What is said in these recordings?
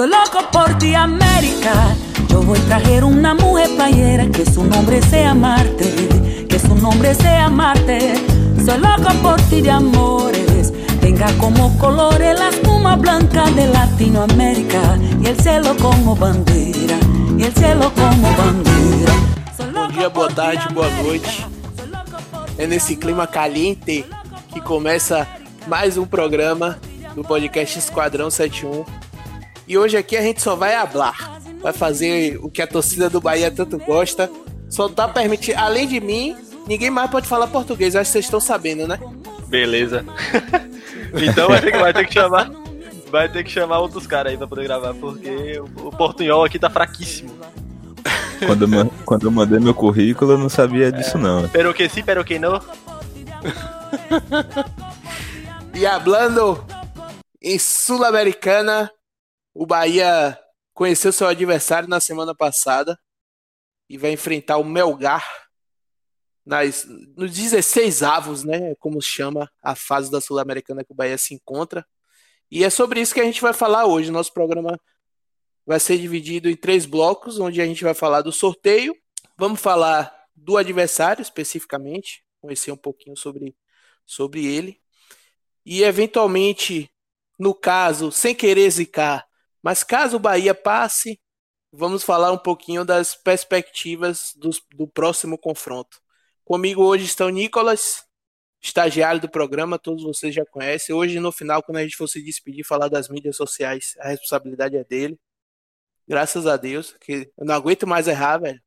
Soy loco por ti, América. Yo voy a traer una mujer playera que su nombre sea Marte, que su nombre sea Marte. Soy loco por ti de amores. Tenga como colores la espuma blanca de Latinoamérica y el cielo como bandera, y el cielo como bandera. Bom dia, boa tarde, boa noite. É nesse clima caliente que começa mais um programa do podcast Esquadrão 71. E hoje aqui a gente só vai hablar, vai fazer o que a torcida do Bahia tanto gosta. Só tá permitindo, além de mim, ninguém mais pode falar português. Acho que vocês estão sabendo, né? Beleza. então vai ter, que, vai ter que chamar. Vai ter que chamar outros caras aí pra poder gravar, porque o, o portunhol aqui tá fraquíssimo. Quando eu, quando eu mandei meu currículo, eu não sabia disso, não. Pero que sim, pero que não. E hablando em Sul-Americana, o Bahia conheceu seu adversário na semana passada e vai enfrentar o Melgar nas, nos 16 avos, né? Como chama a fase da Sul-Americana que o Bahia se encontra. E é sobre isso que a gente vai falar hoje. Nosso programa vai ser dividido em três blocos, onde a gente vai falar do sorteio, vamos falar do adversário especificamente, conhecer um pouquinho sobre, sobre ele, e eventualmente, no caso, sem querer zicar, mas caso o Bahia passe, vamos falar um pouquinho das perspectivas do, do próximo confronto. Comigo hoje estão Nicolas, estagiário do programa, todos vocês já conhecem. Hoje, no final, quando a gente for se despedir, falar das mídias sociais, a responsabilidade é dele. Graças a Deus, que eu não aguento mais errar, velho.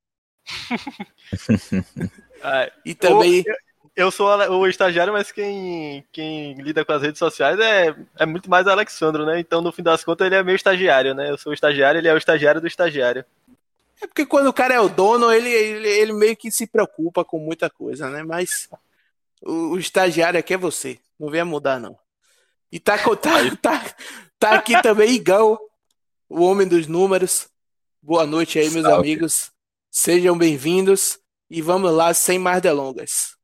Ah, E também. Eu, eu sou o estagiário, mas quem, quem lida com as redes sociais é, é muito mais o Alexandro, né? Então, no fim das contas, ele é meu estagiário, né? Eu sou o estagiário, ele é o estagiário do estagiário. É porque quando o cara é o dono, ele, ele, ele meio que se preocupa com muita coisa, né? Mas o, o estagiário aqui é você. Não venha mudar, não. E tá, tá, tá, tá aqui também Igão, o homem dos números. Boa noite aí, meus Salve. amigos. Sejam bem-vindos. E vamos lá, sem mais delongas.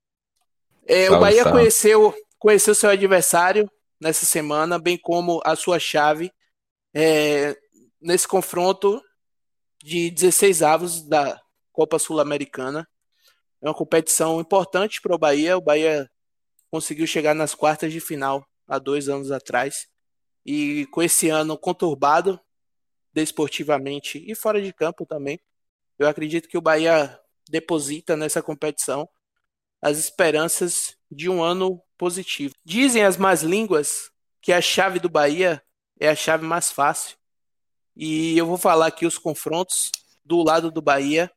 É, o Bahia salve. conheceu, conheceu seu adversário nessa semana, bem como a sua chave é, nesse confronto de 16 avos da Copa Sul-Americana. É uma competição importante para o Bahia. O Bahia conseguiu chegar nas quartas de final há dois anos atrás. E com esse ano conturbado, desportivamente e fora de campo também, eu acredito que o Bahia deposita nessa competição as esperanças de um ano positivo. Dizem as más línguas que a chave do Bahia é a chave mais fácil. E eu vou falar aqui os confrontos do lado do Bahia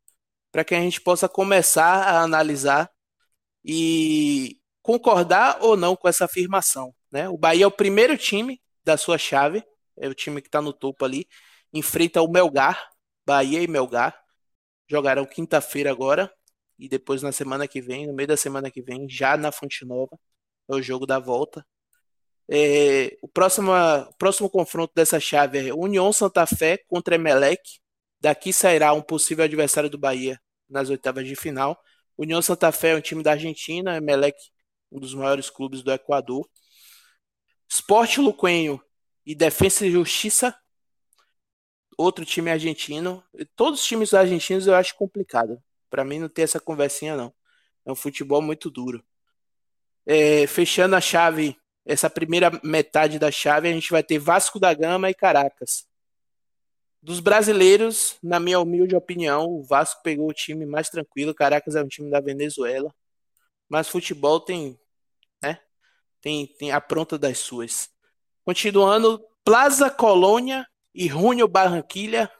para que a gente possa começar a analisar e concordar ou não com essa afirmação. Né? O Bahia é o primeiro time da sua chave, é o time que está no topo ali, enfrenta o Melgar, Bahia e Melgar. Jogarão quinta-feira agora e depois na semana que vem, no meio da semana que vem, já na Fonte Nova, é o jogo da volta. É, o, próximo, o próximo confronto dessa chave é União Santa Fé contra Emelec. Daqui sairá um possível adversário do Bahia nas oitavas de final. União Santa Fé é um time da Argentina, Emelec, um dos maiores clubes do Equador. Sport Luquenho e Defensa e Justiça, outro time argentino. Todos os times argentinos eu acho complicado. Para mim não tem essa conversinha não. É um futebol muito duro. É, fechando a chave, essa primeira metade da chave, a gente vai ter Vasco da Gama e Caracas. Dos brasileiros, na minha humilde opinião, o Vasco pegou o time mais tranquilo, Caracas é um time da Venezuela. Mas futebol tem, né? Tem, tem a pronta das suas. Continuando, Plaza Colônia e Júnior Barranquilha.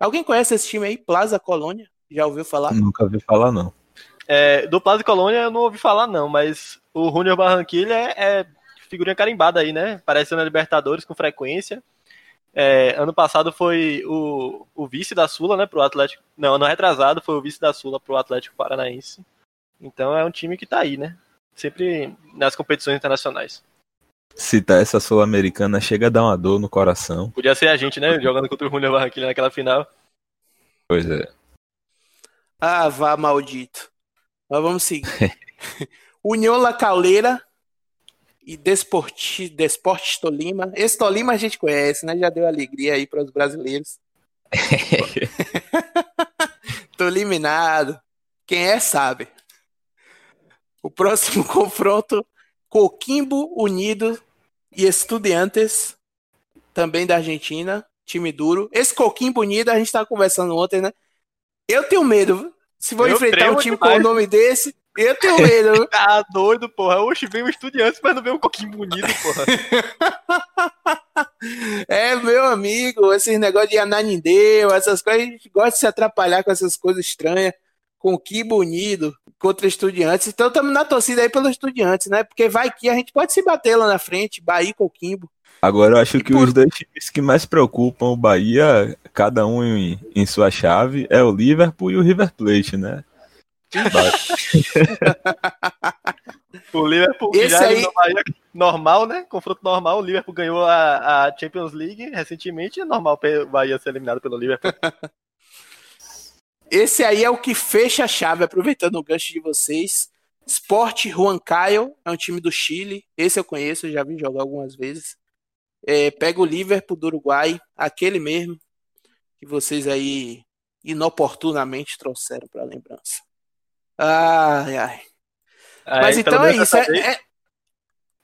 Alguém conhece esse time aí? Plaza Colônia? Já ouviu falar? Nunca ouvi falar, não. É, do Plaza Colônia eu não ouvi falar, não, mas o Júnior Barranquilla é, é figurinha carimbada aí, né? Apareceu na Libertadores com frequência. É, ano passado foi o, o vice da Sula, né, pro Atlético. Não, ano retrasado foi o vice da Sula pro Atlético Paranaense. Então é um time que tá aí, né? Sempre nas competições internacionais. Citar essa sul-americana chega a dar uma dor no coração. Podia ser a gente, né? Jogando contra o Júnior Barranquilla naquela final. Pois é. Ah, vá, maldito. Mas vamos seguir. União La Calera e Desporti, Desportes Tolima. Esse Tolima a gente conhece, né? Já deu alegria aí para os brasileiros. Tô eliminado. Quem é, sabe. O próximo confronto: Coquimbo Unido e Estudiantes, também da Argentina. Time duro. Esse Coquimbo Unido, a gente tava conversando ontem, né? Eu tenho medo. Se vou eu enfrentar um time demais. com o nome desse, eu tenho medo. tá doido, porra. Oxe, vem o Estudiantes, mas não vem um Coquimbo bonito, porra. é, meu amigo, esses negócios de Ananindeu, essas coisas, a gente gosta de se atrapalhar com essas coisas estranhas. Com que bonito contra estudiantes. Então estamos na torcida aí pelos estudiantes, né? Porque vai que a gente pode se bater lá na frente, Bahia com Coquimbo. Agora eu acho que por... os dois times que mais preocupam o Bahia, cada um em, em sua chave, é o Liverpool e o River Plate, né? o Liverpool Esse já aí... Bahia, normal, né? Confronto normal. O Liverpool ganhou a, a Champions League recentemente. É normal o Bahia ser eliminado pelo Liverpool. Esse aí é o que fecha a chave, aproveitando o gancho de vocês. Sport Huancayo é um time do Chile. Esse eu conheço, já vi jogar algumas vezes. É, pega o Liverpool do Uruguai, aquele mesmo que vocês aí inoportunamente trouxeram para lembrança. Ai, ai. Mas então é isso. É, é,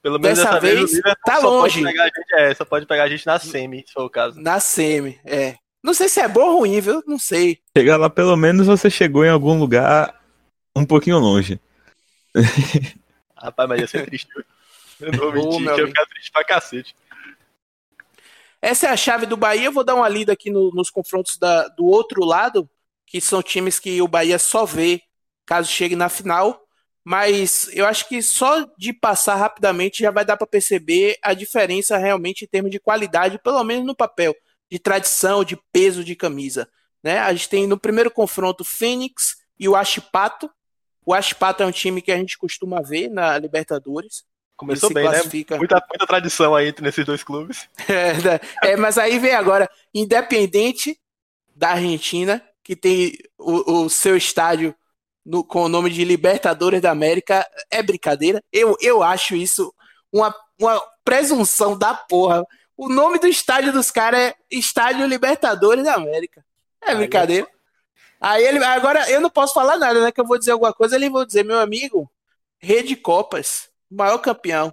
Pelo menos dessa, dessa vez, vez tá longe. Pode gente, é, só pode pegar a gente na semi, se for o caso. Na semi, é. Não sei se é bom ou ruim, viu? Não sei. Chegar lá, pelo menos você chegou em algum lugar um pouquinho longe. Rapaz, mas ia ser triste. Eu não vou mentir, eu ia ficar triste pra cacete. Essa é a chave do Bahia. Eu vou dar uma lida aqui no, nos confrontos da, do outro lado, que são times que o Bahia só vê caso chegue na final. Mas eu acho que só de passar rapidamente já vai dar para perceber a diferença realmente em termos de qualidade, pelo menos no papel, de tradição, de peso de camisa. Né? A gente tem no primeiro confronto o Fênix e o Achipato. O Achipato é um time que a gente costuma ver na Libertadores. Começou bem, né? classifica... né? Muita, muita tradição aí entre esses dois clubes. É, né? é, mas aí vem agora, Independente da Argentina, que tem o, o seu estádio no, com o nome de Libertadores da América é brincadeira. Eu, eu acho isso uma, uma presunção da porra. O nome do estádio dos caras é Estádio Libertadores da América. É brincadeira. Aí ele. Agora eu não posso falar nada, né? Que eu vou dizer alguma coisa, ele vai dizer, meu amigo, Rede Copas, maior campeão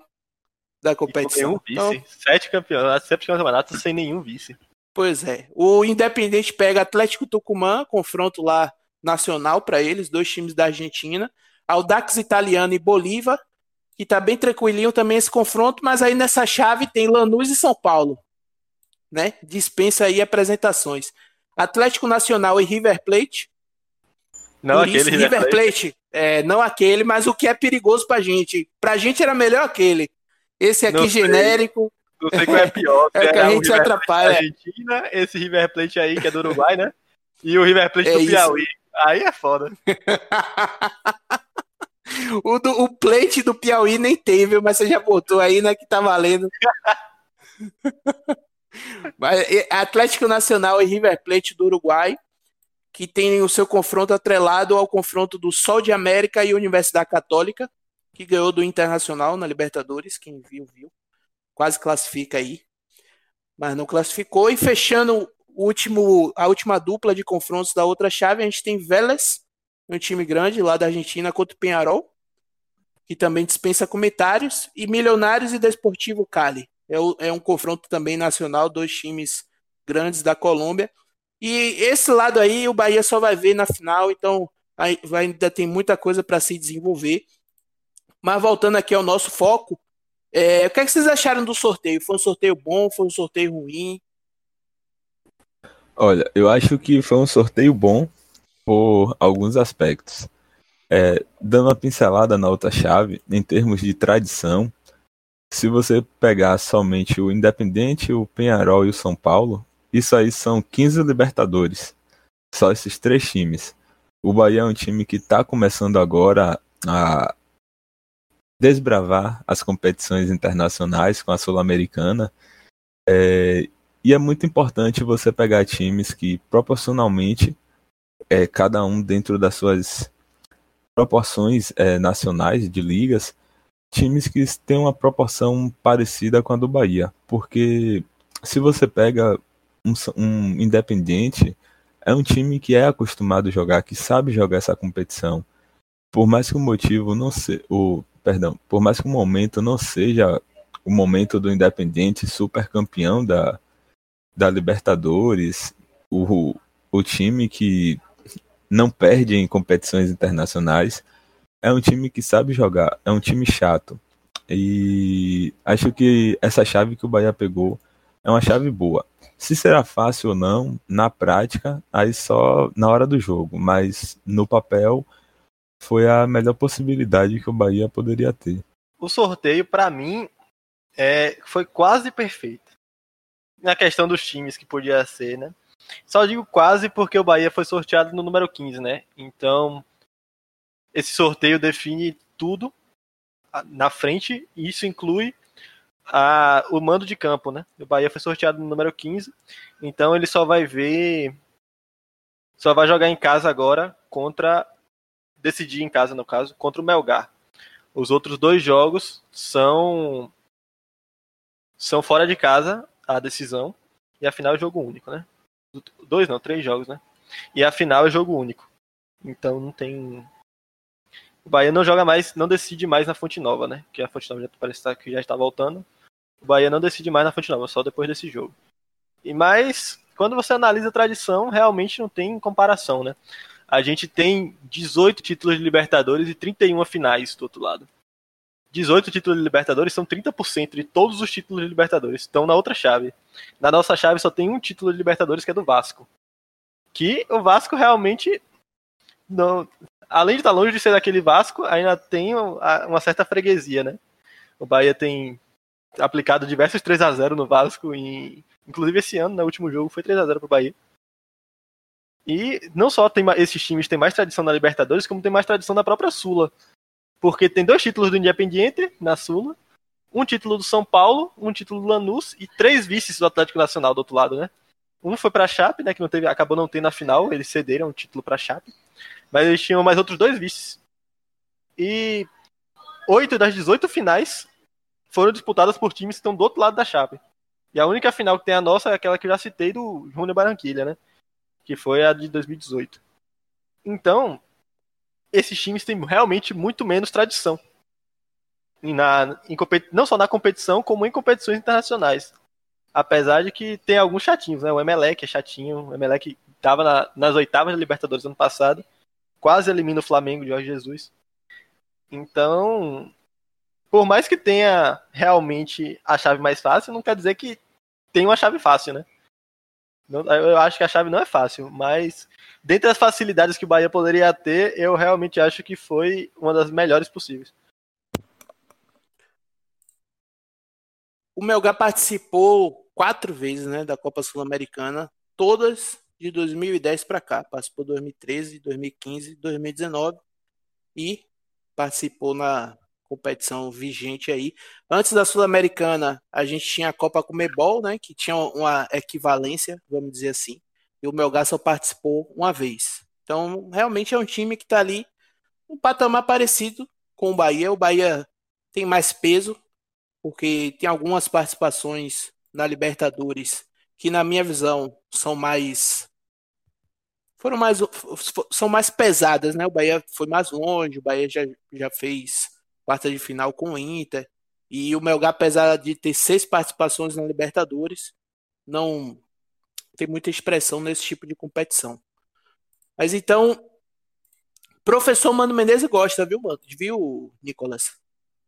da competição. Nenhum vice. Então, sete campeonatos, sete campeonatos sem nenhum vice. Pois é. O Independente pega Atlético Tucumã, confronto lá nacional para eles, dois times da Argentina. Audax Italiano e Bolívar, que está bem tranquilinho também esse confronto, mas aí nessa chave tem Lanús e São Paulo. Né? Dispensa aí apresentações. Atlético Nacional e River Plate. Não Por aquele isso, River Plate. Plate é, não aquele, mas o que é perigoso pra gente. Pra gente era melhor aquele. Esse aqui não genérico. Não sei qual é pior. é que a gente se atrapalha. Argentina, esse River Plate aí, que é do Uruguai, né? E o River Plate é do Piauí. Isso. Aí é foda. o, do, o plate do Piauí nem tem, viu? Mas você já botou aí, né? Que tá valendo. Mas, Atlético Nacional e River Plate do Uruguai, que tem o seu confronto atrelado ao confronto do Sol de América e Universidade Católica, que ganhou do Internacional na Libertadores. Quem viu, viu. Quase classifica aí. Mas não classificou. E fechando último, a última dupla de confrontos da outra chave, a gente tem Vélez, um time grande lá da Argentina, contra o Penharol, que também dispensa comentários, e Milionários e Desportivo Cali. É, é um confronto também nacional, dois times grandes da Colômbia. E esse lado aí o Bahia só vai ver na final, então ainda tem muita coisa para se desenvolver. Mas voltando aqui ao nosso foco, é, o que, é que vocês acharam do sorteio? Foi um sorteio bom? Foi um sorteio ruim? Olha, eu acho que foi um sorteio bom por alguns aspectos. É, dando uma pincelada na outra chave, em termos de tradição, se você pegar somente o Independente, o Penharol e o São Paulo, isso aí são 15 Libertadores. Só esses três times. O Bahia é um time que está começando agora a desbravar as competições internacionais com a Sul-Americana. É, e é muito importante você pegar times que proporcionalmente, é, cada um dentro das suas proporções é, nacionais de ligas, times que têm uma proporção parecida com a do Bahia, porque se você pega um, um Independiente, é um time que é acostumado a jogar, que sabe jogar essa competição. Por mais que o motivo não seja, o perdão, por mais que o momento não seja o momento do Independiente super campeão da, da Libertadores, o, o time que não perde em competições internacionais, é um time que sabe jogar, é um time chato. E acho que essa chave que o Bahia pegou é uma chave boa. Se será fácil ou não, na prática, aí só na hora do jogo, mas no papel foi a melhor possibilidade que o Bahia poderia ter. O sorteio, para mim, é, foi quase perfeito. Na questão dos times que podia ser, né? Só digo quase porque o Bahia foi sorteado no número 15, né? Então, esse sorteio define tudo na frente, e isso inclui a, o mando de campo, né? O Bahia foi sorteado no número 15, então ele só vai ver. Só vai jogar em casa agora contra. Decidir em casa, no caso, contra o Melgar. Os outros dois jogos são. São fora de casa a decisão. E a final é jogo único, né? Dois não, três jogos, né? E a final é jogo único. Então não tem o Bahia não joga mais, não decide mais na Fonte Nova, né? Que a Fonte Nova já parece tá, que já está voltando. O Bahia não decide mais na Fonte Nova, só depois desse jogo. E mais, quando você analisa a tradição, realmente não tem comparação, né? A gente tem 18 títulos de Libertadores e 31 finais do outro lado. 18 títulos de Libertadores são 30% de todos os títulos de Libertadores. Estão na outra chave. Na nossa chave só tem um título de Libertadores que é do Vasco. Que o Vasco realmente não além de estar longe de ser daquele Vasco, ainda tem uma certa freguesia, né? O Bahia tem aplicado diversos 3 a 0 no Vasco, e, inclusive esse ano, no né, último jogo, foi 3 a 0 pro Bahia. E não só tem esses times têm mais tradição na Libertadores, como tem mais tradição na própria Sula. Porque tem dois títulos do Independiente na Sula, um título do São Paulo, um título do Lanús e três vices do Atlético Nacional do outro lado, né? Um foi para a Chape, né, que não teve, acabou não tendo na final, eles cederam um título para a Chape. Mas eles tinham mais outros dois vices. E oito das 18 finais foram disputadas por times que estão do outro lado da chave. E a única final que tem a nossa é aquela que eu já citei do Júnior Barranquilha, né? Que foi a de 2018. Então, esses times têm realmente muito menos tradição. Na, em, não só na competição, como em competições internacionais. Apesar de que tem alguns chatinhos, né? O Emelec é chatinho. O Emelec estava na, nas oitavas da Libertadores ano passado quase elimina o Flamengo de Jorge Jesus. Então, por mais que tenha realmente a chave mais fácil, não quer dizer que tem uma chave fácil, né? Eu acho que a chave não é fácil, mas dentre as facilidades que o Bahia poderia ter, eu realmente acho que foi uma das melhores possíveis. O Melgar participou quatro vezes né, da Copa Sul-Americana, todas de 2010 para cá. Participou 2013, 2015, 2019 e participou na competição vigente aí. Antes da Sul-Americana, a gente tinha a Copa Comebol, né, que tinha uma equivalência, vamos dizer assim. E o Melgar só participou uma vez. Então, realmente é um time que está ali um patamar parecido com o Bahia. O Bahia tem mais peso, porque tem algumas participações na Libertadores que, na minha visão, são mais foram mais são mais pesadas, né? O Bahia foi mais longe, o Bahia já, já fez quarta de final com o Inter e o Melgar, apesar de ter seis participações na Libertadores, não tem muita expressão nesse tipo de competição. Mas então, professor Mano Menezes gosta, viu, mano? Viu, Nicolas?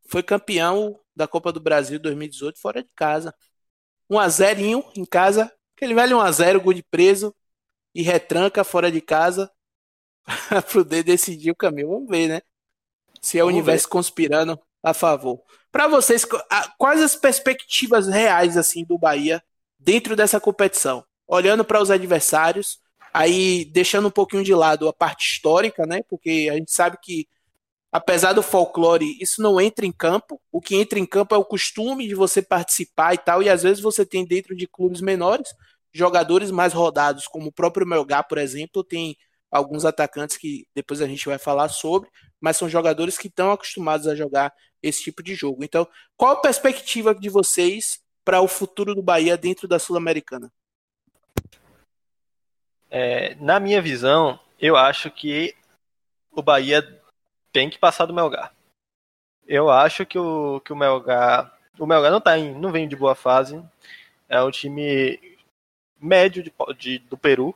Foi campeão da Copa do Brasil 2018 fora de casa. 1 a 0 em casa, aquele velho 1 a 0 gol de preso e retranca fora de casa para poder decidir o caminho. Vamos ver, né? Se é o universo ver. conspirando a favor. Para vocês, quais as perspectivas reais assim do Bahia dentro dessa competição? Olhando para os adversários, aí deixando um pouquinho de lado a parte histórica, né? Porque a gente sabe que apesar do folclore, isso não entra em campo. O que entra em campo é o costume de você participar e tal, e às vezes você tem dentro de clubes menores jogadores mais rodados, como o próprio Melgar, por exemplo, tem alguns atacantes que depois a gente vai falar sobre, mas são jogadores que estão acostumados a jogar esse tipo de jogo. Então, qual a perspectiva de vocês para o futuro do Bahia dentro da Sul-Americana? É, na minha visão, eu acho que o Bahia tem que passar do Melgar. Eu acho que o, que o Melgar. O Melgar não tá em, não vem de boa fase. É um time médio de, de, do Peru.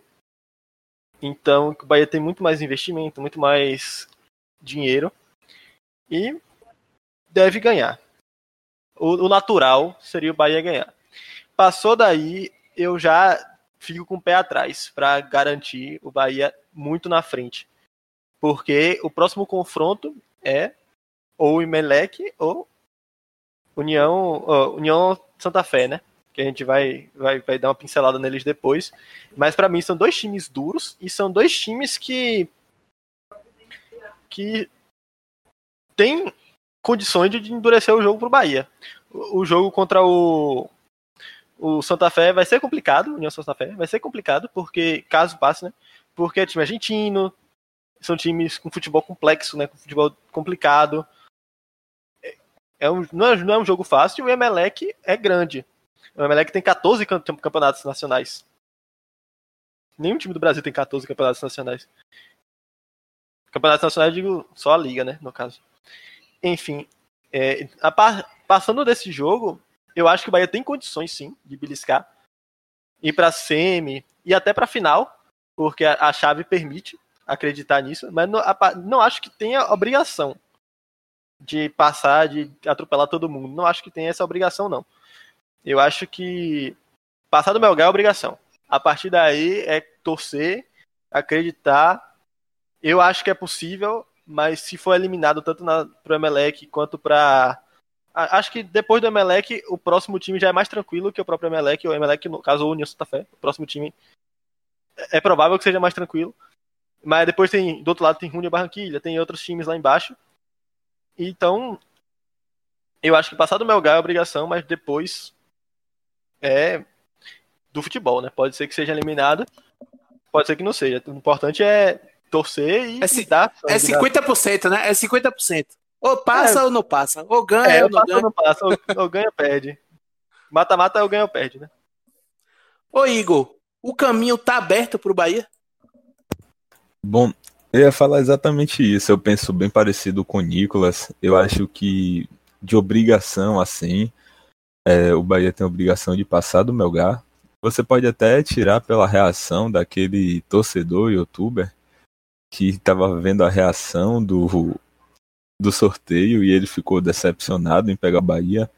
Então o Bahia tem muito mais investimento, muito mais dinheiro. E deve ganhar. O, o natural seria o Bahia ganhar. Passou daí, eu já fico com o pé atrás para garantir o Bahia muito na frente. Porque o próximo confronto é ou Imelec ou União, uh, União Santa Fé, né? Que a gente vai, vai, vai dar uma pincelada neles depois. Mas para mim são dois times duros e são dois times que que tem condições de endurecer o jogo pro Bahia. O, o jogo contra o o Santa Fé vai ser complicado, União Santa Fé vai ser complicado porque caso passe, né? Porque é time argentino, são times com futebol complexo, né? Com futebol complicado é um, não, é, não é um jogo fácil e o Emelec é grande. O Emelec tem 14 campeonatos nacionais. Nenhum time do Brasil tem 14 campeonatos nacionais. Campeonatos nacionais, digo só a liga, né? No caso. Enfim, é, a, passando desse jogo, eu acho que o Bahia tem condições sim de beliscar, ir para semi e até para final, porque a, a, chave permite acreditar nisso, mas não, a, não acho que tenha obrigação de passar, de atropelar todo mundo. Não acho que tem essa obrigação, não. Eu acho que passar do Melgar é obrigação. A partir daí é torcer, acreditar. Eu acho que é possível, mas se for eliminado tanto para o Emelec quanto para. Acho que depois do Emelec, o próximo time já é mais tranquilo que o próprio Emelec. O Emelec, no caso, o União Santa Fé. O próximo time é provável que seja mais tranquilo. Mas depois tem, do outro lado, tem Júnior Barranquilha, tem outros times lá embaixo. Então, eu acho que passar do Melgar é obrigação, mas depois é do futebol, né? Pode ser que seja eliminado, pode ser que não seja. O importante é torcer e, é, e dar. É 50%, né? É 50%. Ou passa é, ou não passa. Ou ganha é, ou não ganha. Ou não passa, ou, ou ganha ou perde. Mata-mata ou ganha ou perde, né? Ô Igor, o caminho tá aberto pro Bahia? Bom, eu ia falar exatamente isso. Eu penso bem parecido com o Nicolas. Eu acho que de obrigação, assim, é, o Bahia tem a obrigação de passar do Melgar. Você pode até tirar pela reação daquele torcedor youtuber que estava vendo a reação do, do sorteio e ele ficou decepcionado em pegar o Bahia.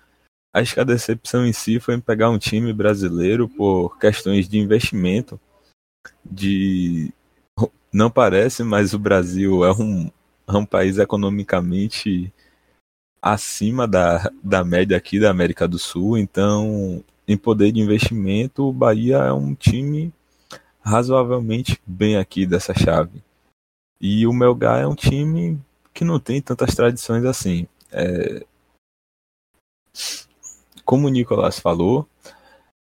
Acho que a decepção em si foi em pegar um time brasileiro por questões de investimento, de não parece, mas o Brasil é um, é um país economicamente acima da, da média aqui da América do Sul. Então, em poder de investimento, o Bahia é um time razoavelmente bem aqui dessa chave. E o Melgar é um time que não tem tantas tradições assim. É... Como o Nicolas falou,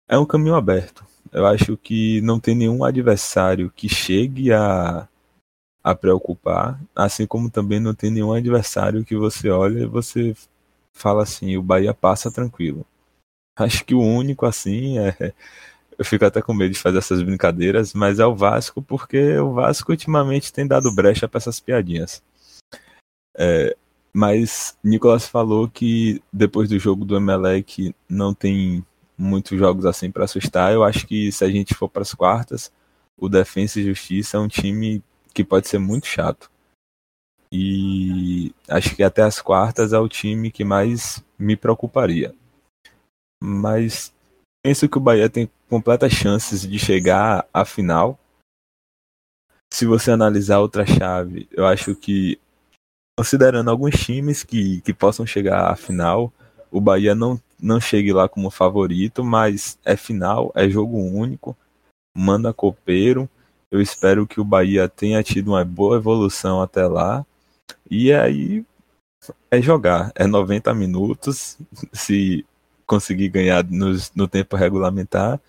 é um caminho aberto. Eu acho que não tem nenhum adversário que chegue a, a preocupar, assim como também não tem nenhum adversário que você olha e você fala assim, o Bahia passa tranquilo. Acho que o único assim é. Eu fico até com medo de fazer essas brincadeiras, mas é o Vasco, porque o Vasco ultimamente tem dado brecha para essas piadinhas. É, mas Nicolas falou que depois do jogo do Emelec não tem muitos jogos assim para assustar. Eu acho que se a gente for para as quartas, o Defensa e Justiça é um time que pode ser muito chato. E acho que até as quartas é o time que mais me preocuparia. Mas penso que o Bahia tem completas chances de chegar à final. Se você analisar outra chave, eu acho que, considerando alguns times que, que possam chegar à final, o Bahia não não chegue lá como favorito, mas é final, é jogo único, manda copeiro. Eu espero que o Bahia tenha tido uma boa evolução até lá. E aí é jogar, é 90 minutos, se conseguir ganhar no, no tempo regulamentar.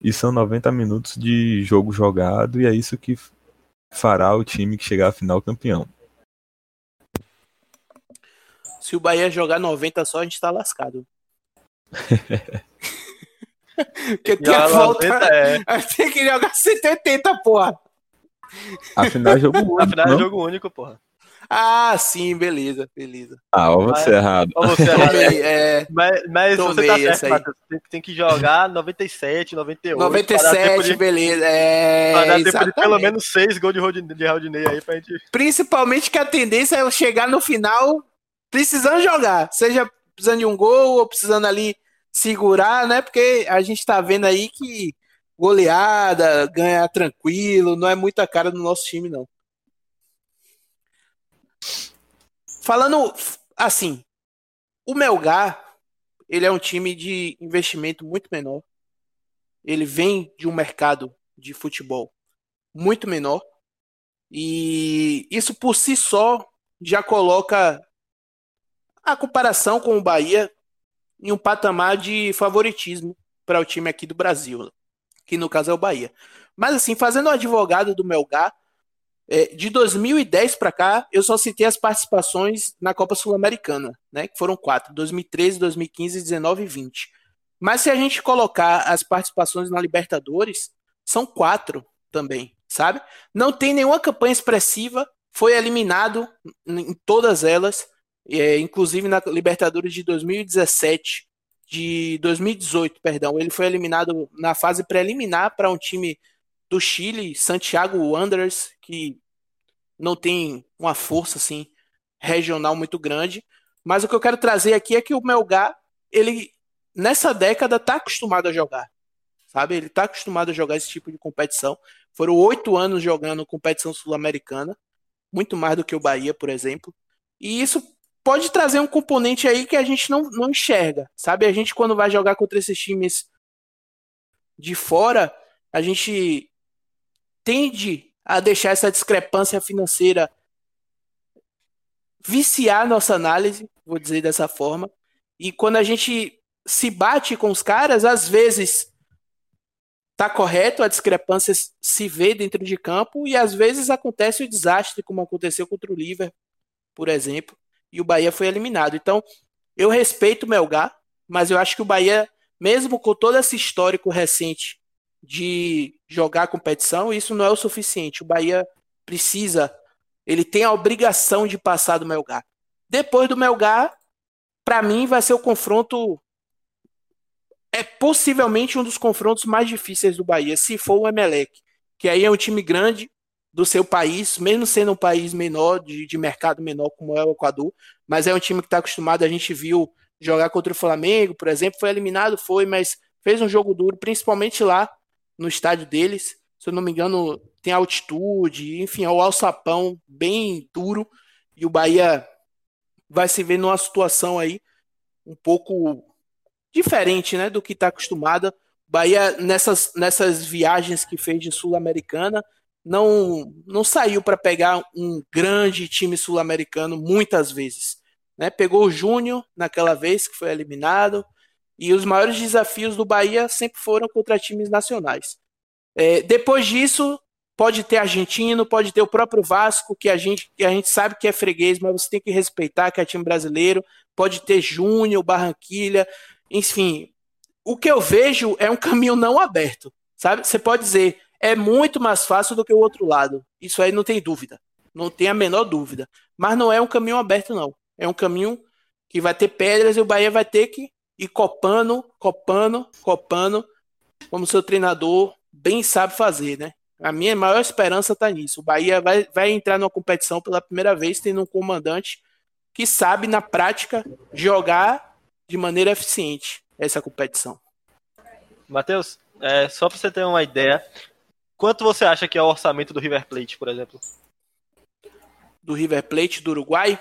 E são 90 minutos de jogo jogado, e é isso que fará o time que chegar à final campeão. Se o Bahia jogar 90 só, a gente tá lascado. Porque tem a volta. É. Tem que jogar 180, porra. Afinal, é jogo único. Afinal, é jogo único, porra. Ah, sim, beleza, beleza. Ah, ó, você mas, errado. Ó, você errado. Tomei, é, mas mas você tá certo, Matheus. Tem, tem, que jogar 97, 98. 97, de, beleza. É, para dar tempo de pelo menos 6 gols de, Rodinei aí pra gente. Principalmente que a tendência é chegar no final precisando jogar. Seja precisando de um gol ou precisando ali segurar, né? Porque a gente tá vendo aí que goleada, ganhar tranquilo, não é muita cara do nosso time, não. Falando assim, o Melgar, ele é um time de investimento muito menor. Ele vem de um mercado de futebol muito menor. E isso por si só já coloca a comparação com o Bahia em um patamar de favoritismo para o time aqui do Brasil, que no caso é o Bahia. Mas assim, fazendo o advogado do Melgar, é, de 2010 para cá, eu só citei as participações na Copa Sul-Americana, né? Que foram quatro: 2013, 2015, 19 e 20. Mas se a gente colocar as participações na Libertadores, são quatro também, sabe? Não tem nenhuma campanha expressiva, foi eliminado em todas elas, é, inclusive na Libertadores de 2017, de 2018, perdão. Ele foi eliminado na fase preliminar para um time do Chile, Santiago Wanderers, que não tem uma força assim regional muito grande. Mas o que eu quero trazer aqui é que o Melgar, ele nessa década está acostumado a jogar, sabe? Ele está acostumado a jogar esse tipo de competição. Foram oito anos jogando competição sul-americana, muito mais do que o Bahia, por exemplo. E isso pode trazer um componente aí que a gente não, não enxerga, sabe? A gente quando vai jogar contra esses times de fora, a gente tende a deixar essa discrepância financeira viciar nossa análise, vou dizer dessa forma. E quando a gente se bate com os caras, às vezes tá correto, a discrepância se vê dentro de campo e às vezes acontece o desastre, como aconteceu contra o Liverpool, por exemplo, e o Bahia foi eliminado. Então, eu respeito o Melgar, mas eu acho que o Bahia, mesmo com todo esse histórico recente de jogar a competição, isso não é o suficiente. O Bahia precisa, ele tem a obrigação de passar do Melgar. Depois do Melgar, para mim vai ser o confronto é possivelmente um dos confrontos mais difíceis do Bahia, se for o Emelec, que aí é um time grande do seu país, mesmo sendo um país menor, de, de mercado menor como é o Equador, mas é um time que está acostumado, a gente viu jogar contra o Flamengo, por exemplo, foi eliminado, foi, mas fez um jogo duro, principalmente lá no estádio deles. Se eu não me engano, tem altitude, enfim, é o alçapão bem duro. E o Bahia vai se ver numa situação aí um pouco diferente né, do que está acostumada. Bahia, nessas, nessas viagens que fez de Sul-Americana, não, não saiu para pegar um grande time sul-americano muitas vezes. Né? Pegou o Júnior naquela vez que foi eliminado, e os maiores desafios do Bahia sempre foram contra times nacionais. É, depois disso, pode ter argentino, pode ter o próprio Vasco, que a gente, que a gente sabe que é freguês, mas você tem que respeitar que é time brasileiro. Pode ter Júnior, Barranquilha, enfim. O que eu vejo é um caminho não aberto, sabe? Você pode dizer, é muito mais fácil do que o outro lado. Isso aí não tem dúvida. Não tem a menor dúvida. Mas não é um caminho aberto, não. É um caminho que vai ter pedras e o Bahia vai ter que e copando, copando, copando, como seu treinador bem sabe fazer, né? A minha maior esperança está nisso. O Bahia vai, vai entrar numa competição pela primeira vez tendo um comandante que sabe, na prática, jogar de maneira eficiente essa competição. Matheus, é, só para você ter uma ideia, quanto você acha que é o orçamento do River Plate, por exemplo? Do River Plate do Uruguai?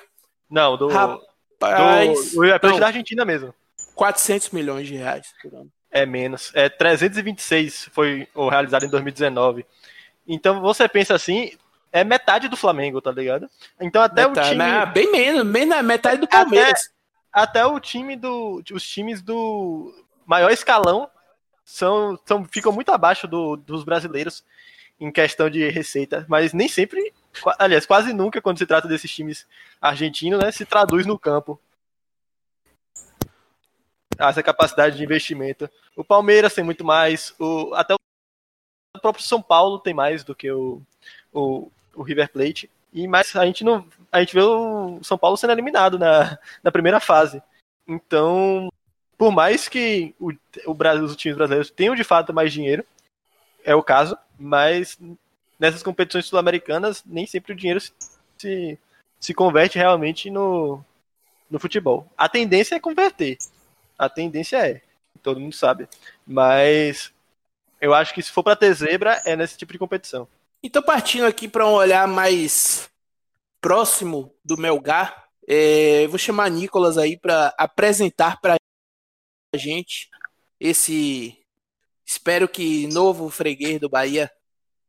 Não, do, Rapaz, do, do River Plate não. da Argentina mesmo. 400 milhões de reais por ano. É menos. É 326 foi realizado em 2019. Então você pensa assim, é metade do Flamengo, tá ligado? Então até metade, o time. Né? Bem menos, menos metade do Palmeiras. Até, até, o time do. Os times do maior escalão são, são, ficam muito abaixo do, dos brasileiros em questão de receita, mas nem sempre, aliás, quase nunca, quando se trata desses times argentinos, né, se traduz no campo. essa capacidade de investimento. O Palmeiras tem muito mais, o, até o próprio São Paulo tem mais do que o, o, o River Plate. E mas a gente não, a gente vê o São Paulo sendo eliminado na, na primeira fase. Então, por mais que o, o Brasil, os times brasileiros tenham de fato mais dinheiro, é o caso, mas nessas competições sul-americanas nem sempre o dinheiro se, se converte realmente no, no futebol. A tendência é converter. A tendência é, todo mundo sabe. Mas eu acho que se for para ter zebra, é nesse tipo de competição. Então, partindo aqui para um olhar mais próximo do Melgar, é, vou chamar Nicolas aí para apresentar para a gente esse, espero que novo freguês do Bahia.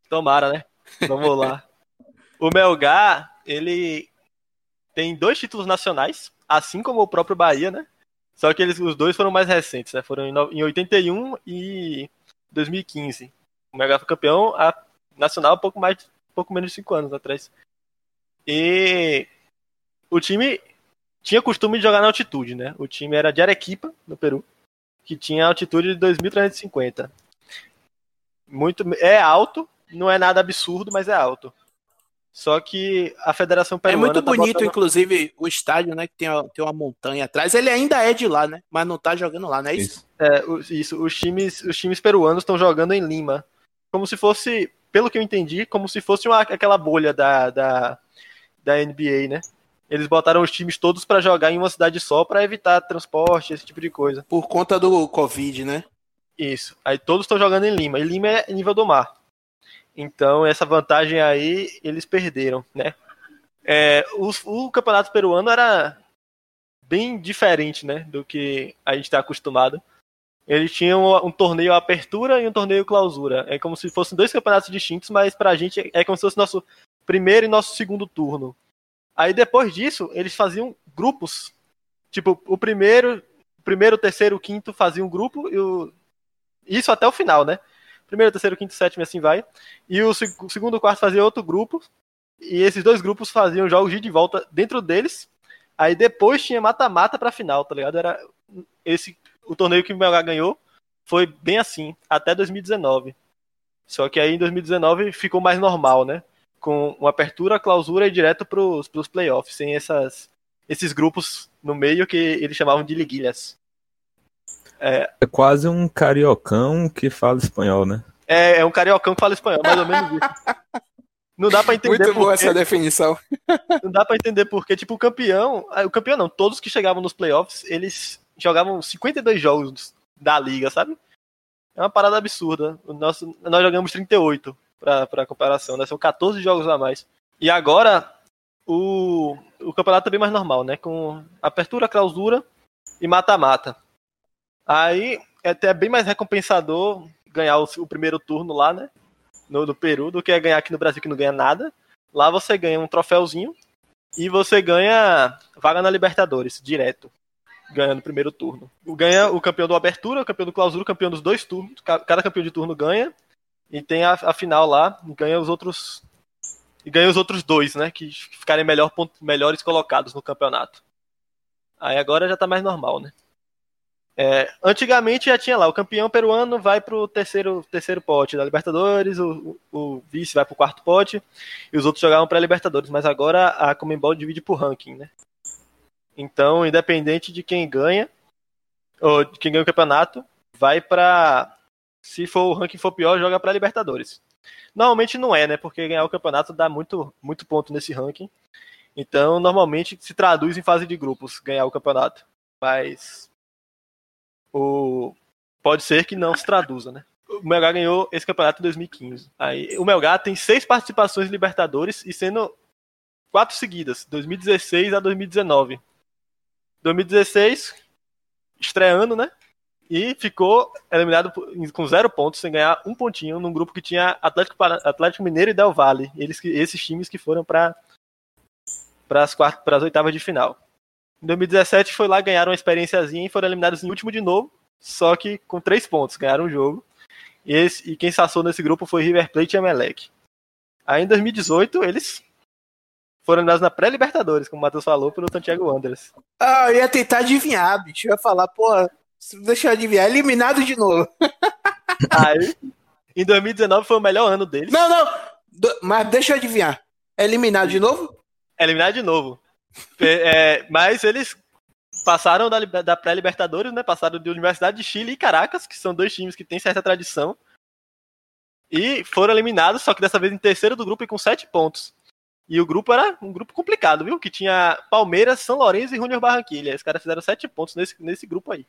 Tomara, né? Vamos lá. o Melgar, ele tem dois títulos nacionais, assim como o próprio Bahia, né? Só que eles, os dois foram mais recentes, né? Foram em, em 81 e 2015. O Melgar foi campeão a, nacional há pouco mais, pouco menos de cinco anos atrás. E o time tinha costume de jogar na altitude, né? O time era de Arequipa, no Peru, que tinha altitude de 2.350. Muito é alto, não é nada absurdo, mas é alto. Só que a Federação É Peruana muito tá bonito, botando- inclusive, o estádio, né? Que tem, uma- tem uma montanha atrás. Ele ainda é de lá, né? Mas não tá jogando lá, não é isso? Isso. É, o- isso, os times, os times peruanos estão jogando em Lima. Como se fosse, pelo que eu entendi, como se fosse uma, aquela bolha da, da, da NBA, né? Eles botaram os times todos pra jogar em uma cidade só pra evitar transporte, esse tipo de coisa. Por conta do Covid, né? Isso. Aí todos estão jogando em Lima. E Lima é nível do mar. Então, essa vantagem aí, eles perderam, né? É, os- o campeonato peruano era bem diferente, né? Do que a gente está acostumado. Eles tinham um, um torneio apertura e um torneio clausura. É como se fossem dois campeonatos distintos, mas pra gente é como se fosse nosso primeiro e nosso segundo turno. Aí depois disso, eles faziam grupos. Tipo, o primeiro, o primeiro, terceiro, quinto faziam um grupo e o isso até o final, né? Primeiro, terceiro, quinto, sétimo assim vai. E o seg- o segundo, quarto fazia outro grupo. E esses dois grupos faziam jogos de volta dentro deles. Aí depois tinha mata-mata pra final, tá ligado? Era esse o torneio que o Melgar ganhou foi bem assim, até 2019. Só que aí em 2019 ficou mais normal, né? Com uma apertura, clausura e direto pros, pros playoffs, sem essas, esses grupos no meio que eles chamavam de liguilhas. É quase um cariocão que fala espanhol, né? É, é um cariocão que fala espanhol, mais ou menos isso. Não dá pra entender Muito boa por essa definição. Não dá pra entender porque, tipo, o campeão. ah, O campeão não, todos que chegavam nos playoffs, eles jogavam 52 jogos da liga, sabe? É uma parada absurda. O nosso, nós jogamos 38 pra comparação, né? São 14 jogos a mais. E agora, o, o campeonato é bem mais normal, né? Com apertura, clausura e mata-mata. Aí é até bem mais recompensador ganhar o, o primeiro turno lá, né? No, no Peru, do que ganhar aqui no Brasil que não ganha nada. Lá você ganha um troféuzinho e você ganha vaga na Libertadores, direto. Ganha no primeiro turno. Ganha o campeão do Abertura, o campeão do Clausura, o campeão dos dois turnos. Ca- Cada campeão de turno ganha. E tem a, a final lá, e ganha os outros. E ganha os outros dois, né? Que ficarem melhor, melhores colocados no campeonato. Aí agora já tá mais normal, né? É, antigamente já tinha lá, o campeão peruano vai pro terceiro, terceiro pote da Libertadores, o, o, o vice vai pro quarto pote, e os outros jogavam pra Libertadores, mas agora a Comembol divide por ranking, né? Então, independente de quem ganha, ou de quem ganha o campeonato, vai pra. Se for o ranking for pior, joga pra Libertadores. Normalmente não é, né? Porque ganhar o campeonato dá muito, muito ponto nesse ranking. Então, normalmente se traduz em fase de grupos ganhar o campeonato. Mas o pode ser que não se traduza, né? O Melgar ganhou esse campeonato em 2015. Aí, o Melgar tem seis participações em Libertadores e sendo quatro seguidas, 2016 a 2019. 2016, estreando, né? E ficou eliminado com zero pontos, sem ganhar um pontinho, num grupo que tinha Atlético, Atlético Mineiro e Del Valle. Eles, esses times que foram para as as oitavas de final. Em 2017 foi lá, ganharam uma experiênciazinha e foram eliminados em último de novo, só que com três pontos, ganharam o jogo. E, esse, e quem saçou nesse grupo foi River Plate e Emelec. Aí em 2018 eles foram eliminados na pré-Libertadores, como o Matheus falou, pelo Santiago Wanderers. Ah, eu ia tentar adivinhar, bicho. Eu ia falar, pô, Deixa eu adivinhar, eliminado de novo. Aí, em 2019 foi o melhor ano deles. Não, não. Do- Mas deixa eu adivinhar. Eliminado de novo? Eliminado de novo. É, mas eles passaram da, da pré-Libertadores, né? Passaram de Universidade de Chile e Caracas, que são dois times que têm certa tradição. E foram eliminados, só que dessa vez em terceiro do grupo e com sete pontos. E o grupo era um grupo complicado, viu? Que tinha Palmeiras, São Lourenço e Junior Barranquilha. Os caras fizeram sete pontos nesse, nesse grupo aí.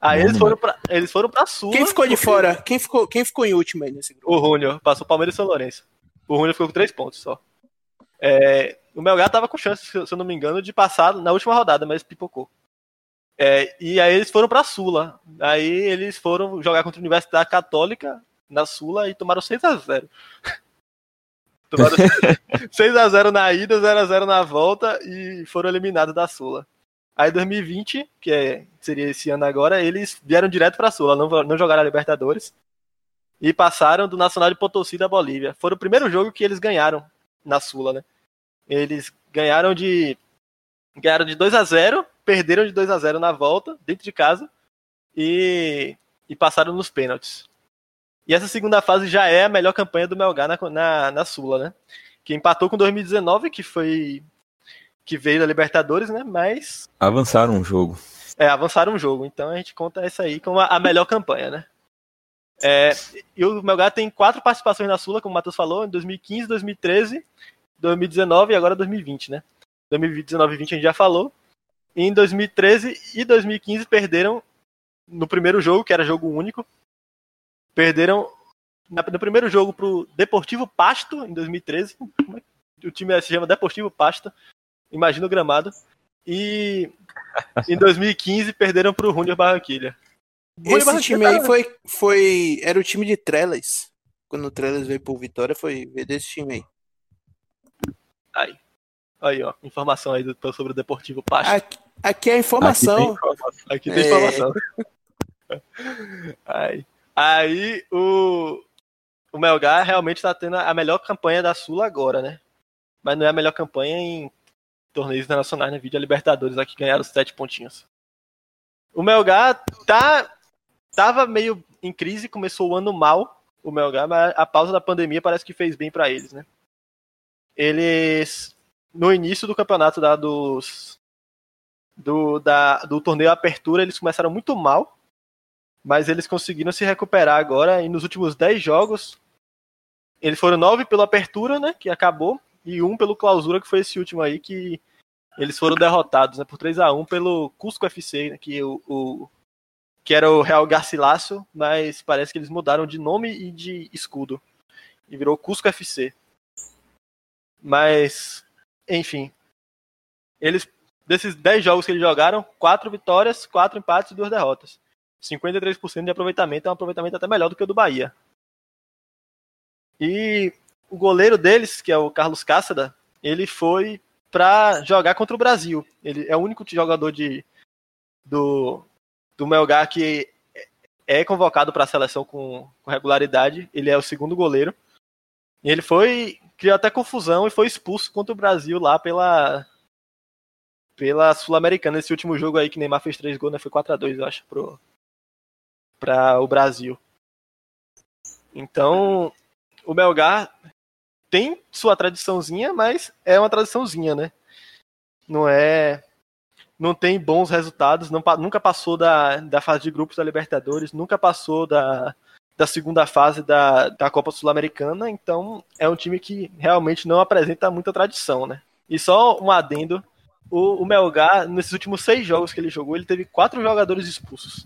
Aí eles Bom, foram, pra, eles foram pra Sula. Quem ficou de porque- fora? Quem ficou, quem ficou em último aí nesse grupo? O Júnior, passou Palmeiras e São Lourenço. O Júnior ficou com três pontos só. É, o Melgar tava com chance, se eu não me engano, de passar na última rodada, mas pipocou. É, e aí eles foram pra Sula. Aí eles foram jogar contra a Universidade Católica na Sula e tomaram 6x0. Tomaram 6x0 na ida, 0x0 na volta e foram eliminados da Sula. Aí 2020, que é, seria esse ano agora, eles vieram direto pra Sula, não, não jogaram a Libertadores e passaram do Nacional de Potosí da Bolívia. Foi o primeiro jogo que eles ganharam na Sula, né? Eles ganharam de ganharam de 2 a 0, perderam de 2 a 0 na volta, dentro de casa, e, e passaram nos pênaltis. E essa segunda fase já é a melhor campanha do Melgar na, na, na Sula, né? Que empatou com 2019, que foi que veio da Libertadores, né? Mas Avançaram um jogo. é, avançaram um jogo. Então a gente conta essa aí como a, melhor campanha, né? É, e o Melgar tem quatro participações na Sula, como o Matheus falou, em 2015, 2013, 2019 e agora 2020, né? 2019 e 20 a gente já falou. E em 2013 e 2015 perderam no primeiro jogo, que era jogo único. Perderam no primeiro jogo pro Deportivo Pasto, em 2013. Como é O time se chama Deportivo Pasto. Imagina o gramado. E em 2015 perderam pro Junior Barranquilha. Junior Esse Barranquilla time aí tá- foi, foi. Era o time de Trellas. Quando o Trellas veio por Vitória, foi desse time aí. Aí, ó, informação aí do- sobre o Deportivo Pasto. Aqui, aqui é a informação. Aqui tem É. informação. aí, aí o, o Melgar realmente tá tendo a melhor campanha da Sula agora, né? Mas não é a melhor campanha em torneios internacionais, né? Vídeo a Libertadores aqui ganharam os sete pontinhos. O Melgar tá tava meio em crise, começou o ano mal, o Melgar, mas a pausa da pandemia parece que fez bem pra eles, né? Eles no início do campeonato da, dos do, da, do torneio Apertura, eles começaram muito mal, mas eles conseguiram se recuperar agora e nos últimos 10 jogos eles foram 9 pelo Apertura, né, que acabou, e um pelo Clausura, que foi esse último aí, que eles foram derrotados, né, por 3 a 1 pelo Cusco FC, né, que o, o que era o Real Garcilaso, mas parece que eles mudaram de nome e de escudo. E virou Cusco FC. Mas, enfim. Eles, desses 10 jogos que eles jogaram, 4 vitórias, 4 empates e 2 derrotas. 53% de aproveitamento é um aproveitamento até melhor do que o do Bahia. E o goleiro deles, que é o Carlos Cássada, ele foi para jogar contra o Brasil. Ele é o único jogador de, do, do Melgar que é convocado para a seleção com, com regularidade. Ele é o segundo goleiro. E ele foi criou até confusão e foi expulso contra o Brasil lá pela pela Sul-Americana nesse último jogo aí que Neymar fez três gols, né? Foi 4 a 2 eu acho, pro para o Brasil. Então, o Melgar tem sua tradiçãozinha, mas é uma tradiçãozinha, né? Não é não tem bons resultados, não, nunca passou da, da fase de grupos da Libertadores, nunca passou da, da segunda fase da, da Copa Sul-Americana, então é um time que realmente não apresenta muita tradição, né? E só um adendo, o, o Melgar, nesses últimos seis jogos que ele jogou, ele teve quatro jogadores expulsos,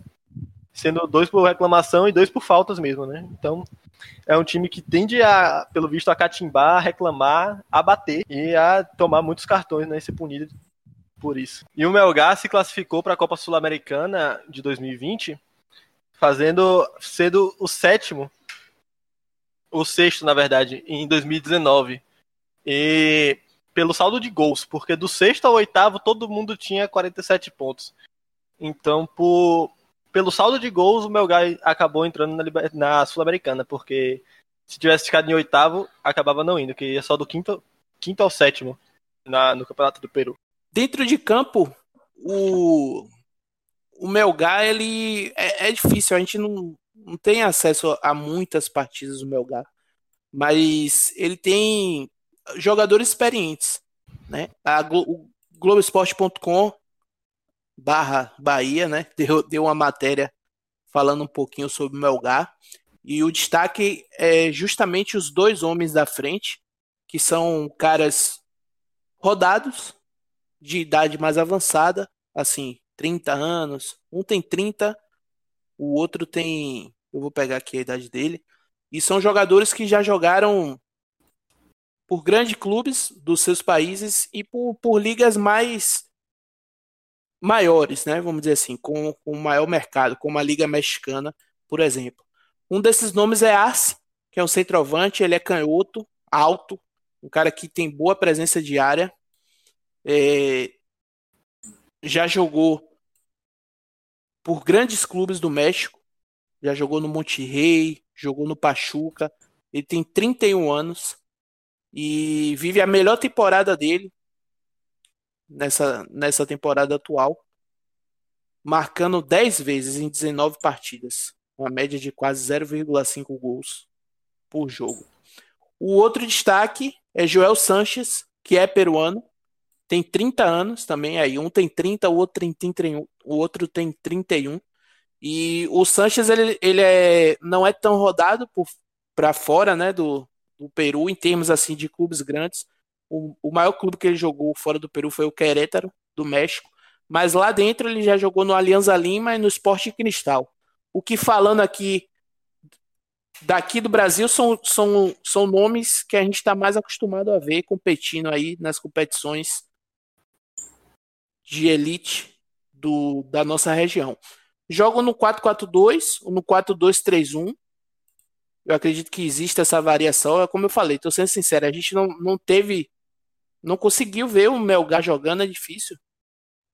sendo dois por reclamação e dois por faltas mesmo, né? Então é um time que tende a, pelo visto, a catimbar, a reclamar, a bater e a tomar muitos cartões, né? E ser punido por isso. E o Melgar se classificou para a Copa Sul-Americana de 2020 fazendo sendo o sétimo, o sexto, na verdade, em 2019. E pelo saldo de gols, porque do sexto ao oitavo todo mundo tinha 47 pontos. Então, por, pelo saldo de gols, o Melgar acabou entrando na, na Sul-Americana, porque se tivesse ficado em oitavo, acabava não indo, que ia só do quinto, quinto ao sétimo na, no Campeonato do Peru. Dentro de campo, o, o Melgar, ele é, é, difícil, a gente não, não tem acesso a muitas partidas do Melgar, mas ele tem jogadores experientes, né? A Glo Globoesporte.com barra Bahia, né? Deu, deu uma matéria falando um pouquinho sobre o Melgar. E o destaque é justamente os dois homens da frente, que são caras rodados, de idade mais avançada, assim, 30 anos. Um tem 30, o outro tem. Eu vou pegar aqui a idade dele. E são jogadores que já jogaram por grandes clubes dos seus países e por, por ligas mais maiores, né? Vamos dizer assim, com, com maior mercado, como a Liga Mexicana, por exemplo. Um desses nomes é Arce, que é um centroavante, ele é canhoto, alto, um cara que tem boa presença de área. É, já jogou por grandes clubes do México, já jogou no Monterrey, jogou no Pachuca. Ele tem 31 anos e vive a melhor temporada dele nessa, nessa temporada atual, marcando 10 vezes em 19 partidas, uma média de quase 0,5 gols por jogo. O outro destaque é Joel Sanches, que é peruano, tem 30 anos também, aí um tem 30, o outro tem 31, o outro tem 31. E o Sanches ele, ele é, não é tão rodado para fora, né, do, do Peru em termos assim de clubes grandes, o, o maior clube que ele jogou fora do Peru foi o Querétaro, do México. Mas lá dentro ele já jogou no Alianza Lima e no Esporte Cristal. O que falando aqui daqui do Brasil são, são, são nomes que a gente está mais acostumado a ver competindo aí nas competições de elite do, da nossa região. Jogam no 4-4-2 ou no 4-2-3-1. Eu acredito que existe essa variação. É como eu falei, estou sendo sincero, a gente não, não teve não conseguiu ver o Melgar jogando, é difícil.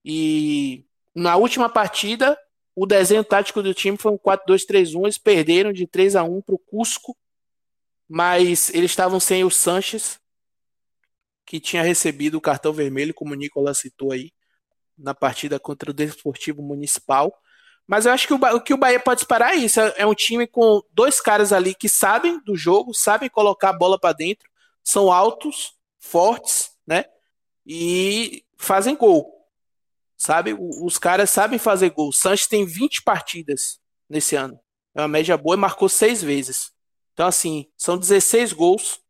E na última partida, o desenho tático do time foi um 4-2-3-1. Eles perderam de 3 a 1 para o Cusco, mas eles estavam sem o Sanches, que tinha recebido o cartão vermelho, como o Nicolas citou aí, na partida contra o Desportivo Municipal. Mas eu acho que o, o que o Bahia pode esperar é isso: é, é um time com dois caras ali que sabem do jogo, sabem colocar a bola para dentro, são altos, fortes né? E fazem gol. Sabe? Os caras sabem fazer gol. O Sanches tem 20 partidas nesse ano. É uma média boa e marcou seis vezes. Então, assim, são 16 gols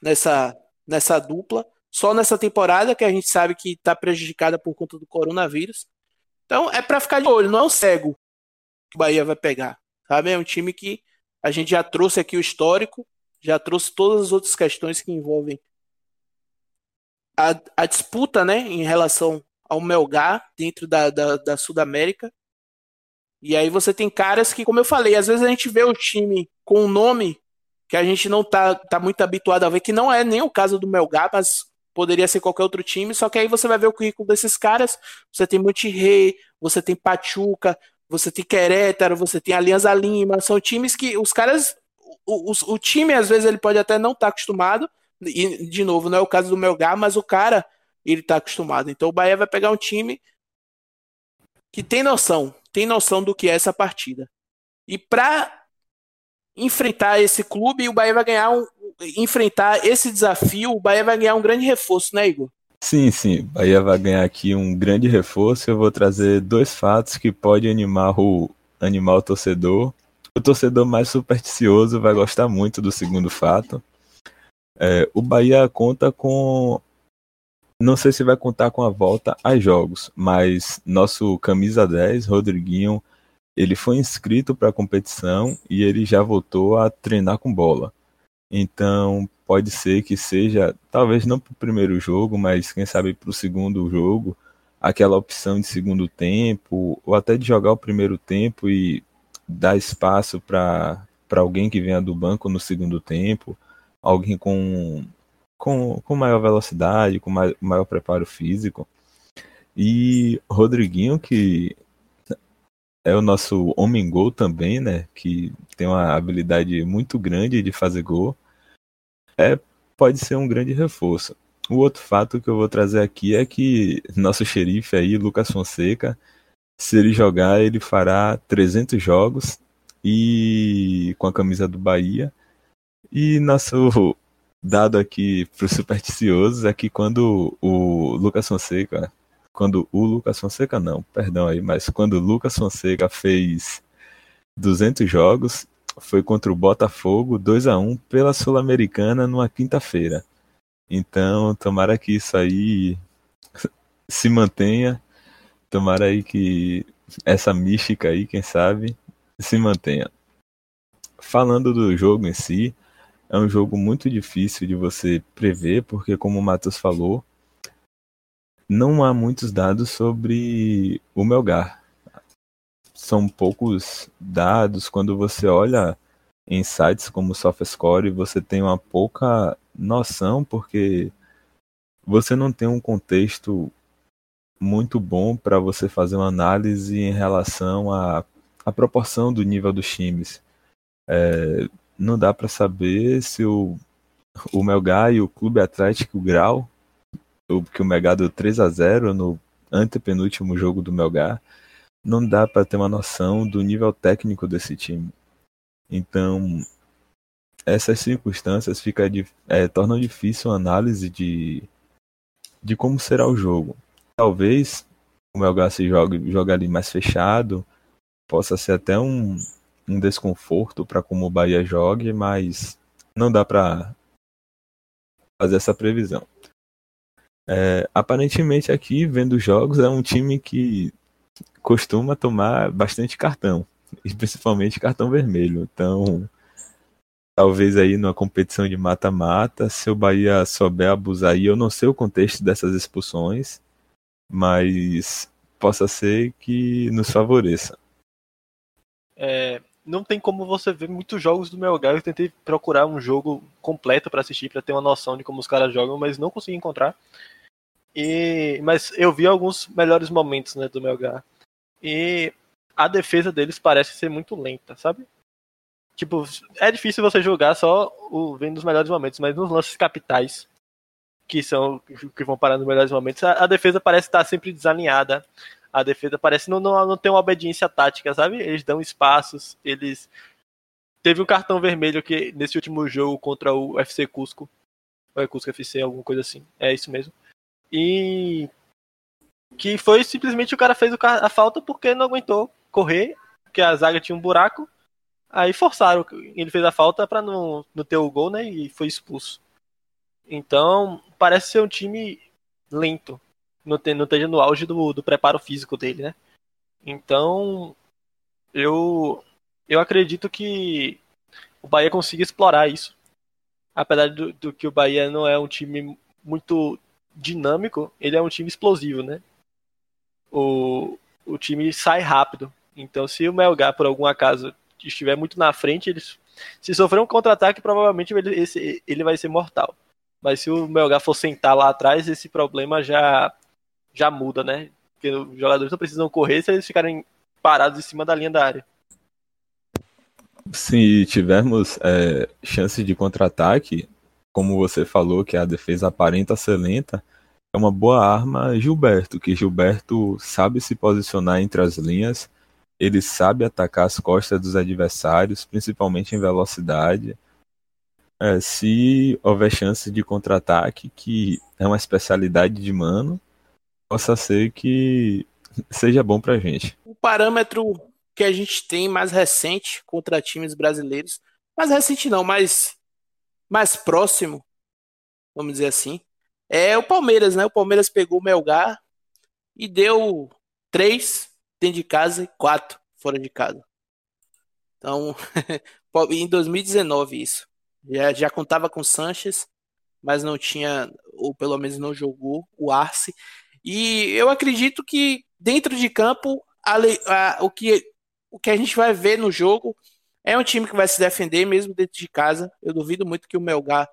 nessa, nessa dupla. Só nessa temporada, que a gente sabe que está prejudicada por conta do coronavírus. Então, é para ficar de olho. Não é um cego que o Bahia vai pegar. Sabe? É um time que a gente já trouxe aqui o histórico, já trouxe todas as outras questões que envolvem a, a disputa né, em relação ao Melgar dentro da, da, da Sudamérica. E aí você tem caras que, como eu falei, às vezes a gente vê o time com um nome que a gente não tá, tá muito habituado a ver, que não é nem o caso do Melgar, mas poderia ser qualquer outro time, só que aí você vai ver o currículo desses caras, você tem Monterrey, você tem Pachuca, você tem Querétaro, você tem Alianza Lima, são times que os caras, o, o, o time às vezes ele pode até não estar tá acostumado, e, de novo, não é o caso do Melgar, mas o cara, ele tá acostumado. Então o Bahia vai pegar um time que tem noção, tem noção do que é essa partida. E para enfrentar esse clube, o Bahia vai ganhar um, enfrentar esse desafio, o Bahia vai ganhar um grande reforço, né, Igor? Sim, sim. Bahia vai ganhar aqui um grande reforço. Eu vou trazer dois fatos que podem animar o animar o torcedor. O torcedor mais supersticioso vai gostar muito do segundo fato. É, o Bahia conta com. Não sei se vai contar com a volta a jogos, mas nosso camisa 10, Rodriguinho, ele foi inscrito para a competição e ele já voltou a treinar com bola. Então pode ser que seja, talvez não para o primeiro jogo, mas quem sabe para o segundo jogo, aquela opção de segundo tempo, ou até de jogar o primeiro tempo e dar espaço para alguém que venha do banco no segundo tempo alguém com, com, com maior velocidade, com maior, preparo físico. E Rodriguinho, que é o nosso homem gol também, né? Que tem uma habilidade muito grande de fazer gol. É, pode ser um grande reforço. O outro fato que eu vou trazer aqui é que nosso xerife aí, Lucas Fonseca, Se ele jogar, ele fará 300 jogos e com a camisa do Bahia. E nosso dado aqui para os supersticiosos é que quando o Lucas Fonseca, quando o Lucas Fonseca não, perdão aí, mas quando o Lucas Fonseca fez 200 jogos, foi contra o Botafogo 2 a 1 pela Sul-Americana numa quinta-feira. Então, tomara que isso aí se mantenha. Tomara aí que essa mística aí, quem sabe, se mantenha. Falando do jogo em si, é um jogo muito difícil de você prever, porque como o Matheus falou, não há muitos dados sobre o Melgar. São poucos dados. Quando você olha em sites como o SoftScore, você tem uma pouca noção, porque você não tem um contexto muito bom para você fazer uma análise em relação à, à proporção do nível dos times. É, não dá para saber se o, o Melgar e o Clube Atlético Grau, que o Melgar deu 3 a 0 no antepenúltimo jogo do Melgar, não dá para ter uma noção do nível técnico desse time. Então, essas circunstâncias fica, é, tornam difícil a análise de, de como será o jogo talvez o Melgar se jogue, jogue ali mais fechado, possa ser até um, um desconforto para como o Bahia jogue, mas não dá para fazer essa previsão. É, aparentemente aqui, vendo jogos, é um time que costuma tomar bastante cartão, e principalmente cartão vermelho. Então, talvez aí numa competição de mata-mata, se o Bahia souber abusar aí, eu não sei o contexto dessas expulsões, mas possa ser que nos favoreça. É, não tem como você ver muitos jogos do Melgar. Eu tentei procurar um jogo completo para assistir, para ter uma noção de como os caras jogam, mas não consegui encontrar. E, mas eu vi alguns melhores momentos né, do Melgar. E a defesa deles parece ser muito lenta, sabe? Tipo, é difícil você jogar só o, vendo os melhores momentos, mas nos lances capitais que são que vão parar nos melhores momentos, a, a, defesa parece estar sempre desalinhada. A defesa parece não, não, não ter uma obediência tática, sabe? Eles dão espaços, eles. Teve um cartão vermelho que nesse último jogo contra o FC Cusco. Ou é Cusco FC, alguma coisa assim. É isso mesmo. E. Que foi simplesmente o cara fez a falta porque não aguentou correr, porque a zaga tinha um buraco. Aí forçaram, ele fez a falta para não, não ter o gol, né? E foi expulso. Então, parece ser um time lento. Não, tem, não esteja no auge do, do preparo físico dele, né? Então, eu, eu acredito que o Bahia consiga explorar isso. Apesar do, do, que o Bahia não é um time muito dinâmico, ele é um time explosivo, né? O, o time sai rápido. Então, se o Melgar, por algum acaso, estiver muito na frente, eles, se sofrer um contra-ataque, provavelmente ele, esse, ele vai ser mortal. Mas se o Melgar for sentar lá atrás, esse problema já, já muda, né? Porque os jogadores não precisam correr se eles ficarem parados em cima da linha da área. Se tivermos é, chances de contra-ataque, como você falou que a defesa aparenta ser lenta, é uma boa arma Gilberto, que Gilberto sabe se posicionar entre as linhas, ele sabe atacar as costas dos adversários, principalmente em velocidade. É, se houver chance de contra-ataque, que é uma especialidade de mano, possa ser que seja bom pra gente. O parâmetro que a gente tem mais recente contra times brasileiros, mais recente não, mais, mais próximo, vamos dizer assim, é o Palmeiras, né? O Palmeiras pegou o Melgar e deu três dentro de casa e quatro fora de casa. Então, em 2019 isso. Já, já contava com Sanches, mas não tinha, ou pelo menos não jogou, o Arce. E eu acredito que dentro de campo, a, a, o, que, o que a gente vai ver no jogo é um time que vai se defender mesmo dentro de casa. Eu duvido muito que o Melgar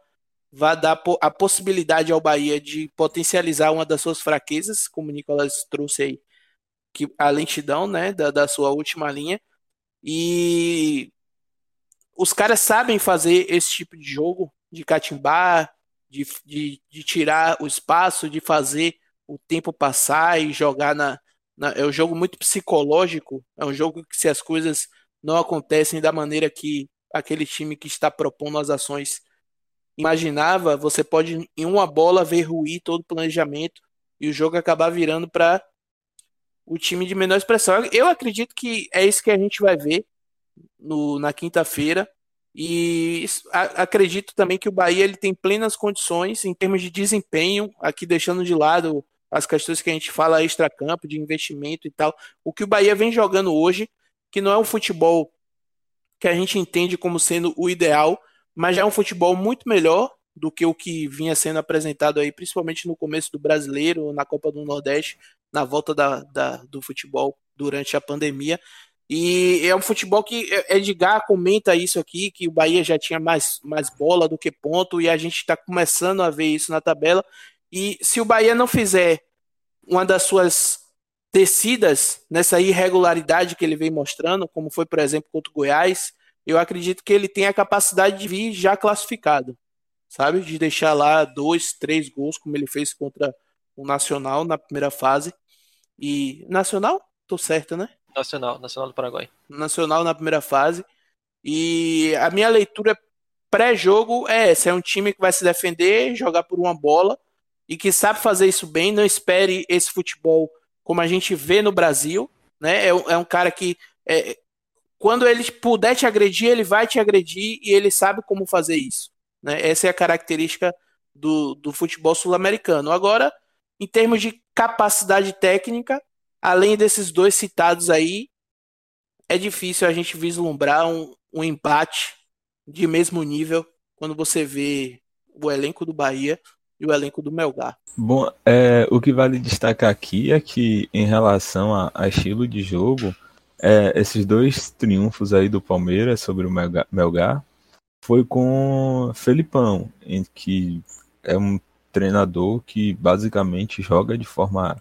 vá dar a possibilidade ao Bahia de potencializar uma das suas fraquezas, como o Nicolas trouxe aí, que a lentidão né, da, da sua última linha. E os caras sabem fazer esse tipo de jogo, de catimbar, de, de, de tirar o espaço, de fazer o tempo passar e jogar na, né? é um jogo muito psicológico, é um jogo que se as coisas não acontecem da maneira que aquele time que está propondo as ações imaginava, você pode em uma bola ver ruir todo o planejamento e o jogo acabar virando para o time de menor expressão. Eu acredito que é isso que a gente vai ver no, na quinta-feira. E a, acredito também que o Bahia ele tem plenas condições em termos de desempenho, aqui deixando de lado as questões que a gente fala extra-campo, de investimento e tal. O que o Bahia vem jogando hoje, que não é um futebol que a gente entende como sendo o ideal, mas já é um futebol muito melhor do que o que vinha sendo apresentado aí, principalmente no começo do brasileiro, na Copa do Nordeste, na volta da, da do futebol durante a pandemia. E é um futebol que é, Edgar comenta isso aqui, que o Bahia já tinha mais, mais bola do que ponto, e a gente está começando a ver isso na tabela. E se o Bahia não fizer uma das suas descidas nessa irregularidade que ele vem mostrando, como foi, por exemplo, contra o Goiás, eu acredito que ele tem a capacidade de vir já classificado, sabe? De deixar lá dois, três gols, como ele fez contra o Nacional na primeira fase. E. Nacional? Tô certo, né? Nacional, Nacional do Paraguai. Nacional na primeira fase. E a minha leitura pré-jogo é essa: é um time que vai se defender, jogar por uma bola e que sabe fazer isso bem. Não espere esse futebol como a gente vê no Brasil. Né? É, é um cara que, é, quando ele puder te agredir, ele vai te agredir e ele sabe como fazer isso. Né? Essa é a característica do, do futebol sul-americano. Agora, em termos de capacidade técnica, além desses dois citados aí, é difícil a gente vislumbrar um, um empate de mesmo nível quando você vê o elenco do Bahia e o elenco do Melgar. Bom, é, o que vale destacar aqui é que, em relação a, a estilo de jogo, é, esses dois triunfos aí do Palmeiras sobre o Melgar, Melgar foi com Felipão, em que é um treinador que basicamente joga de forma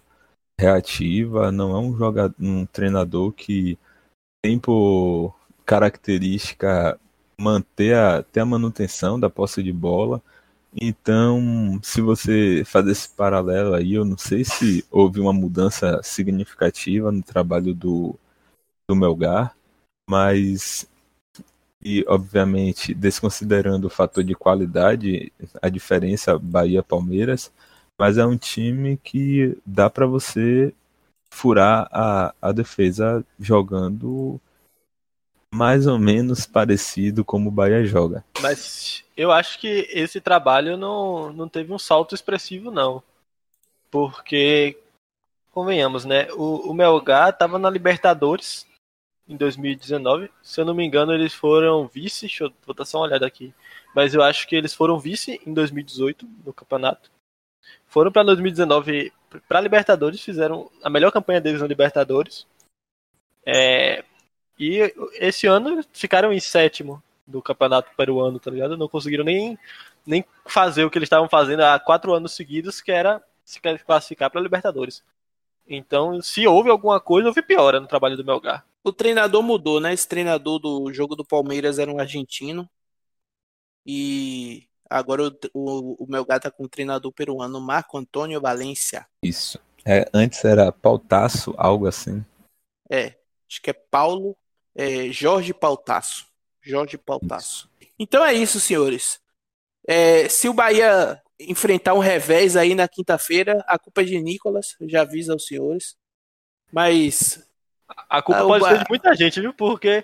reativa, não é um jogador, um treinador que tem por característica manter a, ter a manutenção da posse de bola. Então, se você fazer esse paralelo aí, eu não sei se houve uma mudança significativa no trabalho do, do Melgar, mas e obviamente desconsiderando o fator de qualidade, a diferença Bahia-Palmeiras, mas é um time que dá para você furar a, a defesa jogando mais ou menos parecido como o Bahia joga. Mas eu acho que esse trabalho não, não teve um salto expressivo, não. Porque, convenhamos, né? O, o Melgar estava na Libertadores em 2019. Se eu não me engano, eles foram vice. Deixa eu vou dar só uma olhada aqui. Mas eu acho que eles foram vice em 2018 no campeonato foram para 2019 para Libertadores, fizeram a melhor campanha deles na Libertadores. É, e esse ano ficaram em sétimo do campeonato peruano, tá ligado? Não conseguiram nem, nem fazer o que eles estavam fazendo há quatro anos seguidos, que era se classificar para Libertadores. Então, se houve alguma coisa, houve piora no trabalho do Melgar. O treinador mudou, né? Esse treinador do jogo do Palmeiras era um argentino. E Agora o, o, o Melgar tá com o treinador peruano Marco Antônio Valência. Isso. É, antes era Pautaço, algo assim. É, acho que é Paulo, é, Jorge Pautaço. Jorge Pautaço. Então é isso, senhores. É, se o Bahia enfrentar um revés aí na quinta-feira, a culpa é de Nicolas, já avisa aos senhores. Mas. A culpa ah, pode ba... ser de muita gente, viu? Porque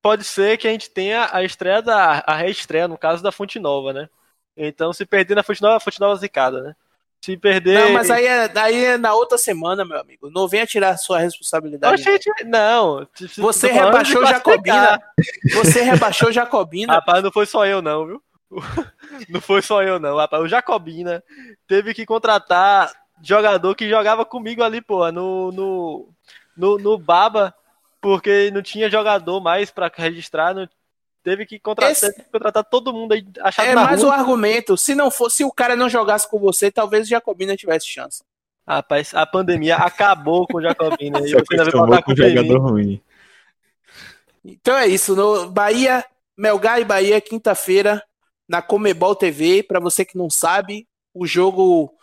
pode ser que a gente tenha a estreia da. a reestreia, no caso da Fonte Nova, né? Então, se perder na Fonte Nova, a Fonte Nova zicada, né? Se perder. Não, mas aí é, aí é na outra semana, meu amigo. Não venha tirar sua responsabilidade. Não. Você rebaixou Jacobina. Você rebaixou Jacobina. Rapaz, não foi só eu, não, viu? Não foi só eu, não. Rapaz, o Jacobina teve que contratar jogador que jogava comigo ali, pô, no, no, no, no Baba, porque não tinha jogador mais para registrar, não, Teve que contratar, Esse... teve que contratar todo mundo aí achado É mais um argumento. Se não fosse, se o cara não jogasse com você, talvez o Jacobina tivesse chance. Rapaz, a pandemia acabou com o Jacobina. e você ainda vai com o jogador ruim. Então é isso. No Bahia, Melgar e Bahia, quinta-feira, na Comebol TV. Para você que não sabe, o jogo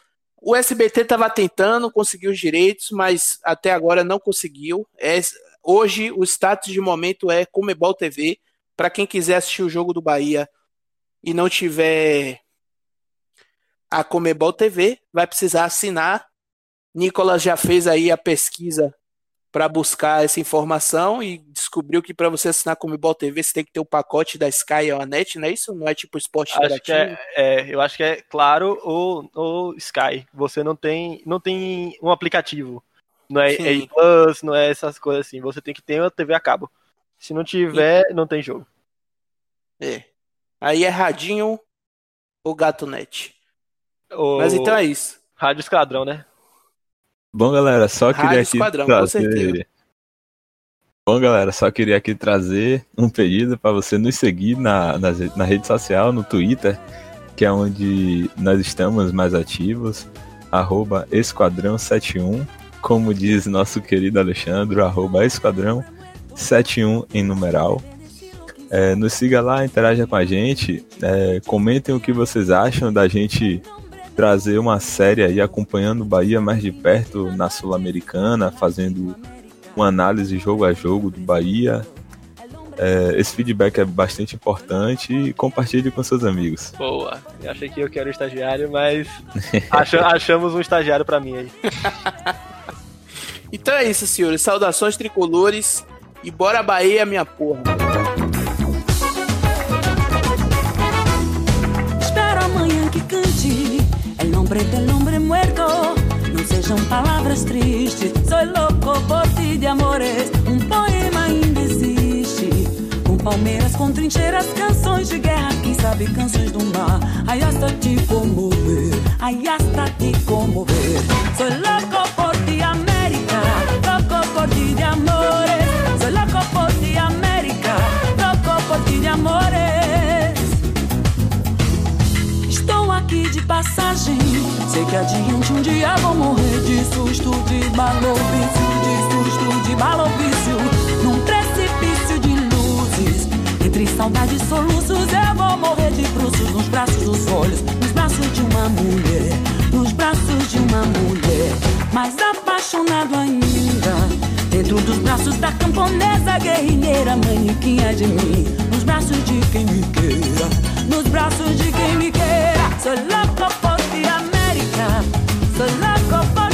O SBT estava tentando conseguir os direitos, mas até agora não conseguiu. É, hoje o status de momento é Comebol TV. Para quem quiser assistir o jogo do Bahia e não tiver a Comebol TV, vai precisar assinar. Nicolas já fez aí a pesquisa para buscar essa informação e descobriu que para você assinar Comebol TV você tem que ter o pacote da Sky ou a Net, não é isso? Não é tipo esporte acho que é, é, Eu acho que é claro ou, ou Sky. Você não tem, não tem um aplicativo. Não é A Plus, não é essas coisas assim. Você tem que ter uma TV a cabo. Se não tiver, e... não tem jogo. É. Aí é Radinho ou Gato Net. O... Mas então é isso. Rádio Esquadrão, né? Bom, galera, só Rádio queria aqui Esquadrão, trazer... Bom, galera, só queria aqui trazer um pedido para você nos seguir na, na, na rede social, no Twitter, que é onde nós estamos mais ativos, esquadrão71, como diz nosso querido Alexandre, esquadrão71. 71 em numeral. É, nos siga lá, interaja com a gente, é, comentem o que vocês acham da gente trazer uma série aí acompanhando o Bahia mais de perto na Sul-Americana, fazendo uma análise jogo a jogo do Bahia. É, esse feedback é bastante importante e compartilhe com seus amigos. Boa, eu achei que eu quero um estagiário, mas achamos um estagiário para mim aí. então é isso, senhores. Saudações tricolores e bora Bahia, minha porra. nombre del hombre muerto. No sejam palavras tristes, sou louco por ti de amores. Um poema ainda existe. Com palmeiras, com trincheiras, canções de guerra, quem sabe canções do mar. Ai, hasta te comover, ai, hasta te comover. Sou louco por ti, América, louco por ti de amores. De passagem. Sei que adiante um dia vou morrer de susto, de malofício, de susto, de malofício. Num precipício de luzes, entre saudade e soluços, eu vou morrer de bruços nos braços dos olhos, nos braços de uma mulher, nos braços de uma mulher, mais apaixonado ainda. Dentro dos braços da camponesa guerrilheira, manequinha de mim, nos braços de quem me queira, nos braços de quem me quer. Sou louco por ti, América. Sou louco por